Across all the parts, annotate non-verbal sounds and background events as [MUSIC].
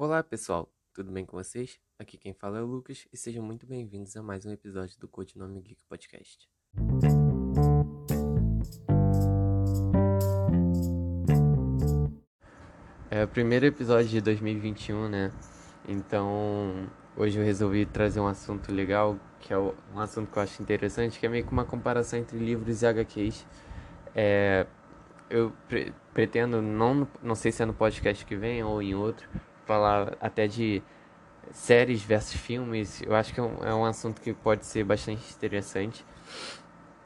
Olá pessoal, tudo bem com vocês? Aqui quem fala é o Lucas e sejam muito bem-vindos a mais um episódio do Codinome Geek Podcast. É o primeiro episódio de 2021, né? Então hoje eu resolvi trazer um assunto legal, que é um assunto que eu acho interessante, que é meio que uma comparação entre livros e HQs. É, eu pre pretendo, não, não sei se é no podcast que vem ou em outro, falar até de séries versus filmes. Eu acho que é um, é um assunto que pode ser bastante interessante.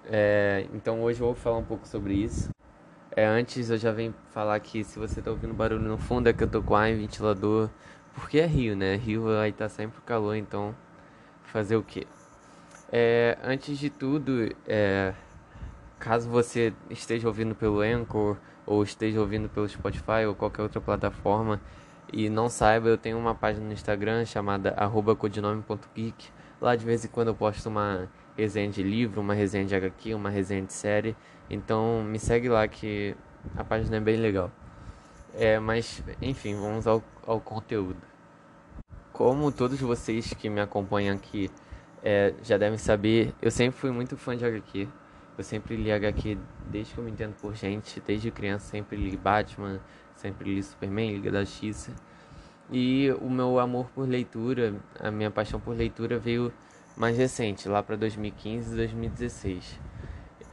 É, então hoje eu vou falar um pouco sobre isso. É, antes eu já venho falar que se você está ouvindo barulho no fundo é que eu tô com ar em ventilador. Porque é Rio, né? Rio estar tá sempre calor, então fazer o quê? É, antes de tudo, é, caso você esteja ouvindo pelo Anchor ou esteja ouvindo pelo Spotify ou qualquer outra plataforma e não saiba, eu tenho uma página no Instagram chamada codinome.geek. Lá de vez em quando eu posto uma resenha de livro, uma resenha de HQ, uma resenha de série. Então me segue lá que a página é bem legal. É, mas enfim, vamos ao, ao conteúdo. Como todos vocês que me acompanham aqui é, já devem saber, eu sempre fui muito fã de HQ. Eu sempre li HQ desde que eu me entendo por gente, desde criança sempre li Batman, sempre li Superman, Liga da Justiça. E o meu amor por leitura, a minha paixão por leitura veio mais recente, lá para 2015 e 2016.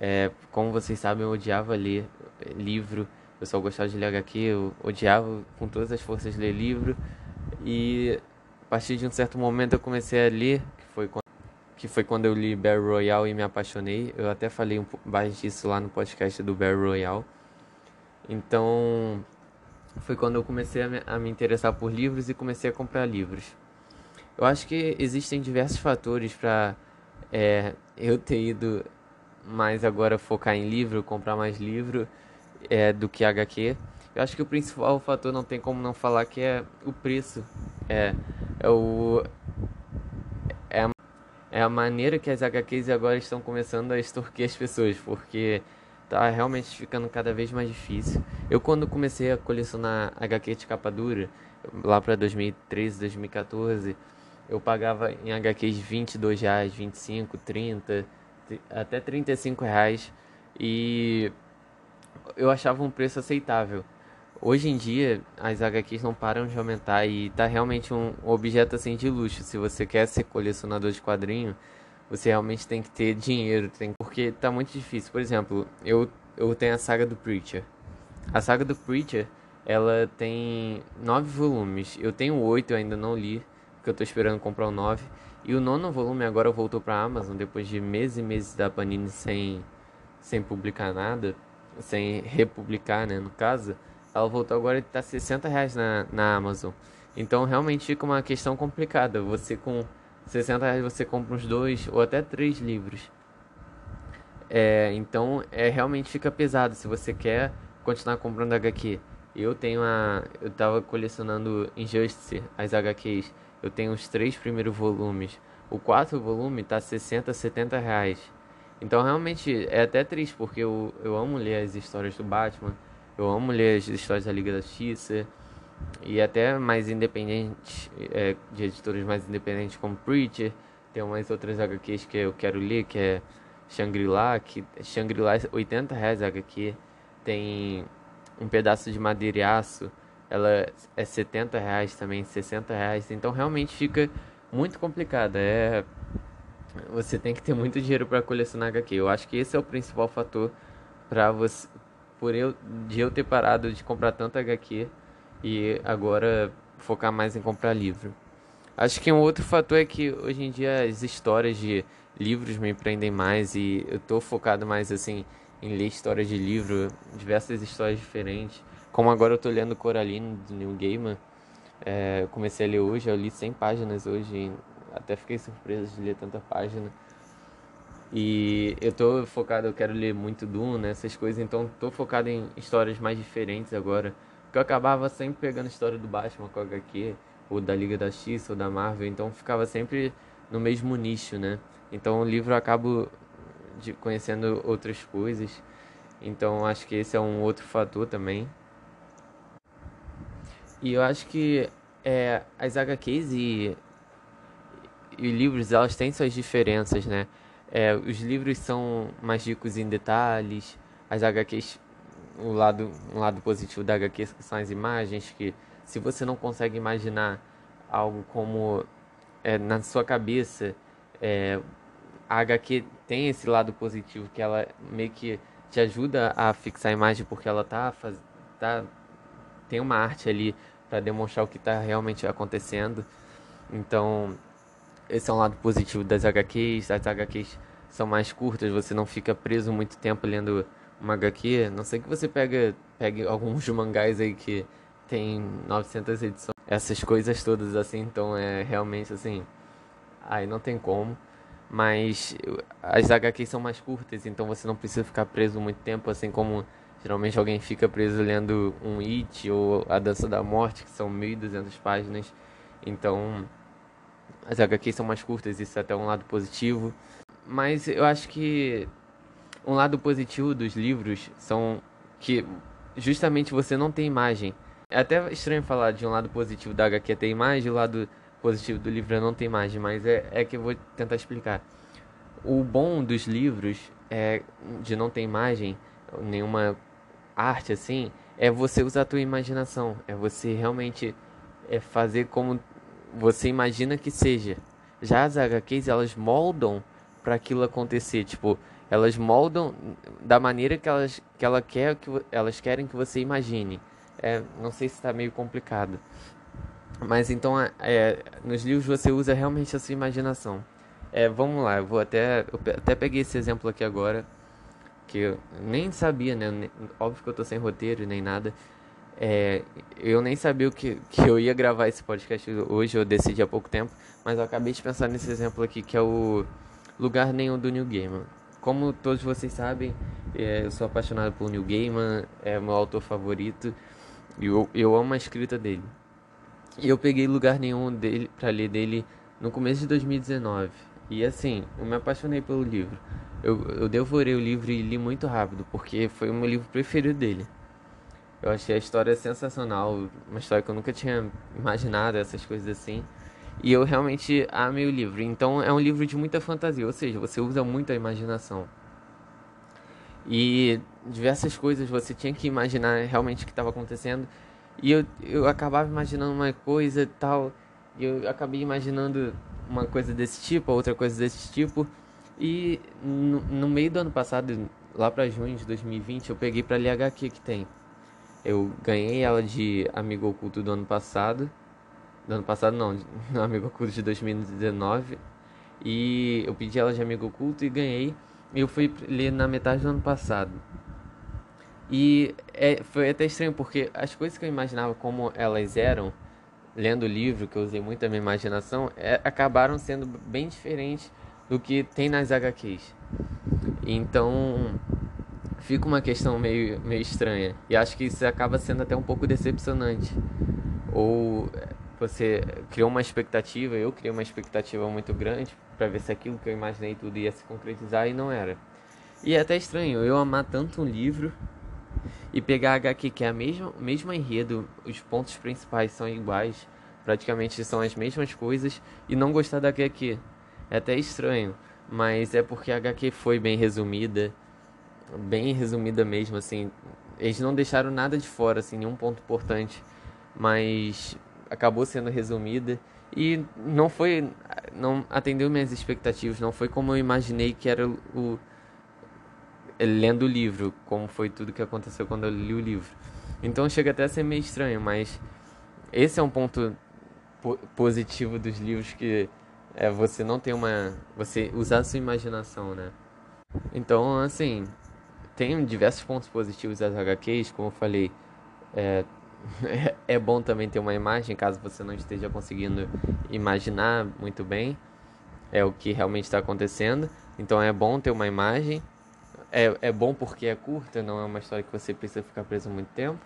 É, como vocês sabem, eu odiava ler livro, eu só gostava de ler HQ, eu odiava com todas as forças ler livro. E a partir de um certo momento eu comecei a ler, que foi quando que foi quando eu li Battle Royale e me apaixonei. Eu até falei um pouco mais disso lá no podcast do Battle Royale. Então, foi quando eu comecei a me, a me interessar por livros e comecei a comprar livros. Eu acho que existem diversos fatores para é, eu ter ido mais agora focar em livro, comprar mais livro é, do que HQ. Eu acho que o principal fator não tem como não falar que é o preço. É, é o é a é a maneira que as HQs agora estão começando a extorquir as pessoas, porque tá realmente ficando cada vez mais difícil. Eu quando comecei a colecionar HQ de capa dura, lá para 2013, 2014, eu pagava em HQs 22 reais, 25, 30, até 35 reais e eu achava um preço aceitável. Hoje em dia, as HQs não param de aumentar e tá realmente um objeto assim de luxo. Se você quer ser colecionador de quadrinho, você realmente tem que ter dinheiro, tem porque tá muito difícil. Por exemplo, eu eu tenho a saga do Preacher. A saga do Preacher, ela tem nove volumes. Eu tenho oito, eu ainda não li, porque eu tô esperando comprar o nove. E o nono volume agora voltou pra Amazon depois de meses e meses da Panini sem sem publicar nada, sem republicar, né, no caso. Ela voltou agora e tá 60 reais na, na Amazon. Então realmente fica uma questão complicada. Você com 60 reais você compra uns dois ou até três livros. É, então é realmente fica pesado se você quer continuar comprando HQ. Eu tenho a. Eu tava colecionando Injustice, as HQs. Eu tenho os três primeiros volumes. O quarto volume tá 60, 70 reais. Então realmente é até triste, porque eu, eu amo ler as histórias do Batman. Eu amo ler as histórias da Liga da Justiça e até mais independentes, é, de editores mais independentes como Preacher. Tem umas outras HQs que eu quero ler, que é Shangri-La, que Shangri-La é 80 reais a HQ. Tem um pedaço de madeira e aço, ela é 70 reais também, 60 reais. Então realmente fica muito complicada. É, você tem que ter muito dinheiro para colecionar HQ. Eu acho que esse é o principal fator para você por eu de eu ter parado de comprar tanto HQ e agora focar mais em comprar livro. Acho que um outro fator é que hoje em dia as histórias de livros me prendem mais e eu tô focado mais assim em ler histórias de livro, diversas histórias diferentes. Como agora eu tô lendo Coraline do Neil Gaiman, é, comecei a ler hoje, eu li 100 páginas hoje, até fiquei surpreso de ler tanta página. E eu tô focado, eu quero ler muito Duna, essas coisas, então tô focado em histórias mais diferentes agora. Porque eu acabava sempre pegando a história do Batman com a HQ, ou da Liga da X, ou da Marvel, então ficava sempre no mesmo nicho, né? Então o livro eu acabo de conhecendo outras coisas. Então acho que esse é um outro fator também. E eu acho que é, as HQs e, e livros, elas têm suas diferenças, né? É, os livros são mais ricos em detalhes, as HQs, o lado, um lado positivo da HQ são as imagens, que se você não consegue imaginar algo como é, na sua cabeça, é, a HQ tem esse lado positivo que ela meio que te ajuda a fixar a imagem porque ela tá, faz, tá tem uma arte ali para demonstrar o que está realmente acontecendo. Então, esse é um lado positivo das HQs. As HQs são mais curtas, você não fica preso muito tempo lendo uma HQ. Não sei que você pega, pegue alguns [LAUGHS] mangás aí que tem 900 edições. Essas coisas todas assim, então é realmente assim, aí não tem como. Mas as HQs são mais curtas, então você não precisa ficar preso muito tempo, assim como geralmente alguém fica preso lendo um It ou A Dança da Morte, que são 1.200 páginas. Então, as HQs são mais curtas, isso é até um lado positivo. Mas eu acho que um lado positivo dos livros são que justamente você não tem imagem. É até estranho falar de um lado positivo da HQ ter imagem o lado positivo do livro não tem imagem, mas é, é que eu vou tentar explicar. O bom dos livros é de não ter imagem, nenhuma arte assim, é você usar a tua imaginação, é você realmente é fazer como você imagina que seja. Já as HQs, elas moldam para aquilo acontecer, tipo, elas moldam da maneira que elas que ela quer que elas querem que você imagine. É, não sei se está meio complicado. Mas então, é, nos livros você usa realmente a sua imaginação. É, vamos lá, eu vou até. Eu até peguei esse exemplo aqui agora, que eu nem sabia, né? Óbvio que eu tô sem roteiro nem nada. É, eu nem sabia que, que eu ia gravar esse podcast hoje, eu decidi há pouco tempo, mas eu acabei de pensar nesse exemplo aqui que é o Lugar Nenhum do New Gaiman. Como todos vocês sabem, é, eu sou apaixonado por Neil Gaiman, é meu autor favorito e eu, eu amo a escrita dele. E eu peguei lugar nenhum dele para ler dele no começo de 2019. E assim, eu me apaixonei pelo livro. Eu, eu devorei o livro e li muito rápido, porque foi o meu livro preferido dele. Eu achei a história sensacional, uma história que eu nunca tinha imaginado, essas coisas assim. E eu realmente amei o livro. Então é um livro de muita fantasia, ou seja, você usa muito a imaginação. E diversas coisas você tinha que imaginar realmente o que estava acontecendo. E eu, eu acabava imaginando uma coisa e tal. E eu acabei imaginando uma coisa desse tipo, outra coisa desse tipo. E no, no meio do ano passado, lá para junho de 2020, eu peguei para ler HQ que tem. Eu ganhei ela de Amigo Oculto do ano passado. Do ano passado não, no [LAUGHS] Amigo Oculto de 2019. E eu pedi ela de Amigo Oculto e ganhei. Eu fui ler na metade do ano passado. E é, foi até estranho, porque as coisas que eu imaginava como elas eram, lendo o livro, que eu usei muito a minha imaginação, é, acabaram sendo bem diferentes do que tem nas HQs. Então, fica uma questão meio, meio estranha. E acho que isso acaba sendo até um pouco decepcionante. Ou você criou uma expectativa, eu criei uma expectativa muito grande para ver se aquilo que eu imaginei tudo ia se concretizar e não era. E é até estranho eu amar tanto um livro e pegar a HQ que é a mesma, mesma enredo, os pontos principais são iguais, praticamente são as mesmas coisas, e não gostar da HQ. É até estranho, mas é porque a HQ foi bem resumida, bem resumida mesmo, assim. Eles não deixaram nada de fora, assim, nenhum ponto importante, mas acabou sendo resumida e não foi, não atendeu minhas expectativas, não foi como eu imaginei que era o, lendo o livro, como foi tudo que aconteceu quando eu li o livro. Então chega até a ser meio estranho, mas esse é um ponto po positivo dos livros que é você não tem uma você usar a sua imaginação, né? Então, assim, tem diversos pontos positivos das HQs, como eu falei, é, é bom também ter uma imagem, caso você não esteja conseguindo imaginar muito bem é o que realmente está acontecendo. Então é bom ter uma imagem é, é bom porque é curta, não é uma história que você precisa ficar preso muito tempo.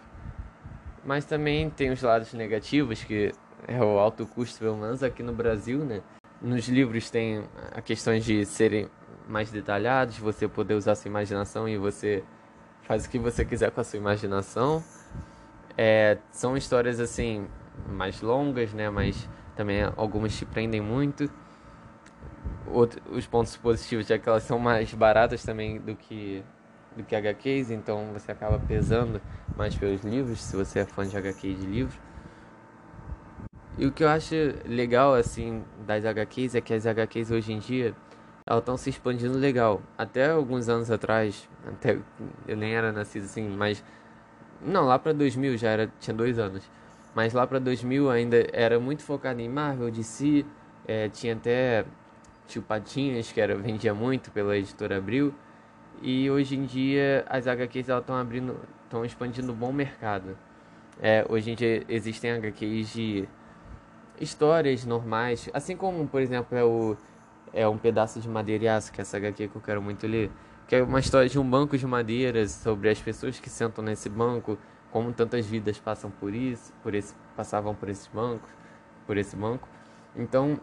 Mas também tem os lados negativos, que é o alto custo, pelo menos aqui no Brasil, né? Nos livros tem a questão de serem mais detalhados, você poder usar sua imaginação e você faz o que você quiser com a sua imaginação. É, são histórias assim mais longas, né? Mas também algumas te prendem muito. Outro, os pontos positivos é que elas são mais baratas também do que do que HQs, então você acaba pesando mais pelos livros, se você é fã de HQ de livro. E o que eu acho legal assim das HQs é que as HQs hoje em dia elas estão se expandindo legal. Até alguns anos atrás, até eu nem era nascido assim, mas não, lá para 2000 já era, tinha dois anos. Mas lá para 2000 ainda era muito focado em Marvel, DC, é, tinha até Tio Patinhas, que era, vendia muito pela editora Abril. E hoje em dia as HQs estão abrindo, estão expandindo um bom mercado. É, hoje em dia existem HQs de histórias normais, assim como, por exemplo, é o é um pedaço de madeira e aço, que é essa HQ que eu quero muito ler, que é uma história de um banco de madeira sobre as pessoas que sentam nesse banco, como tantas vidas passam por isso, por esse passavam por esse banco, por esse banco. Então,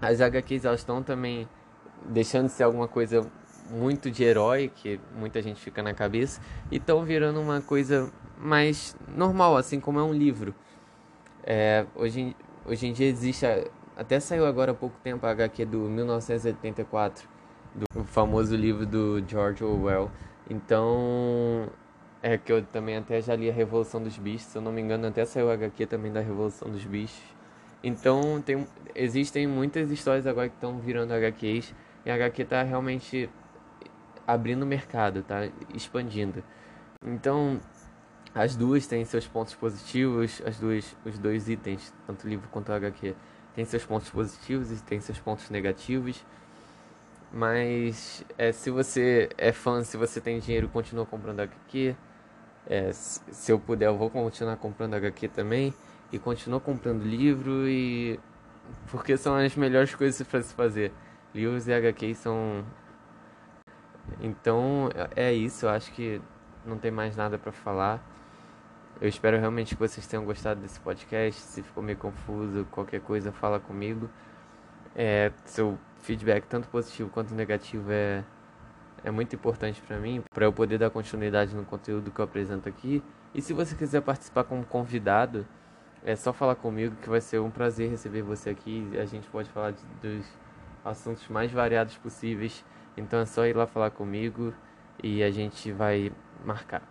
as HQs elas estão também deixando de ser alguma coisa muito de herói que muita gente fica na cabeça e estão virando uma coisa mais normal, assim como é um livro. É, hoje, hoje em dia existe, a, até saiu agora há pouco tempo a HQ do 1984, do famoso livro do George Orwell. Então, é que eu também até já li a Revolução dos Bichos, se eu não me engano, até saiu a HQ também da Revolução dos Bichos. Então, tem, existem muitas histórias agora que estão virando HQs e a HQ está realmente abrindo o mercado, tá expandindo. Então, as duas têm seus pontos positivos, as duas, os dois itens, tanto o livro quanto o HQ, têm seus pontos positivos e têm seus pontos negativos. Mas é, se você é fã, se você tem dinheiro, continua comprando HQ. É, se eu puder, eu vou continuar comprando HQ também. E continuo comprando livro e. Porque são as melhores coisas para se fazer. Livros e HQ são então é isso, eu acho que não tem mais nada para falar. Eu espero realmente que vocês tenham gostado desse podcast. Se ficou meio confuso, qualquer coisa, fala comigo. É, seu feedback, tanto positivo quanto negativo, é, é muito importante para mim, para eu poder dar continuidade no conteúdo que eu apresento aqui. E se você quiser participar como convidado, é só falar comigo que vai ser um prazer receber você aqui. A gente pode falar de, dos assuntos mais variados possíveis. Então é só ir lá falar comigo e a gente vai marcar.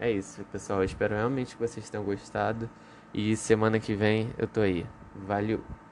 É isso, pessoal. Eu espero realmente que vocês tenham gostado. E semana que vem eu tô aí. Valeu!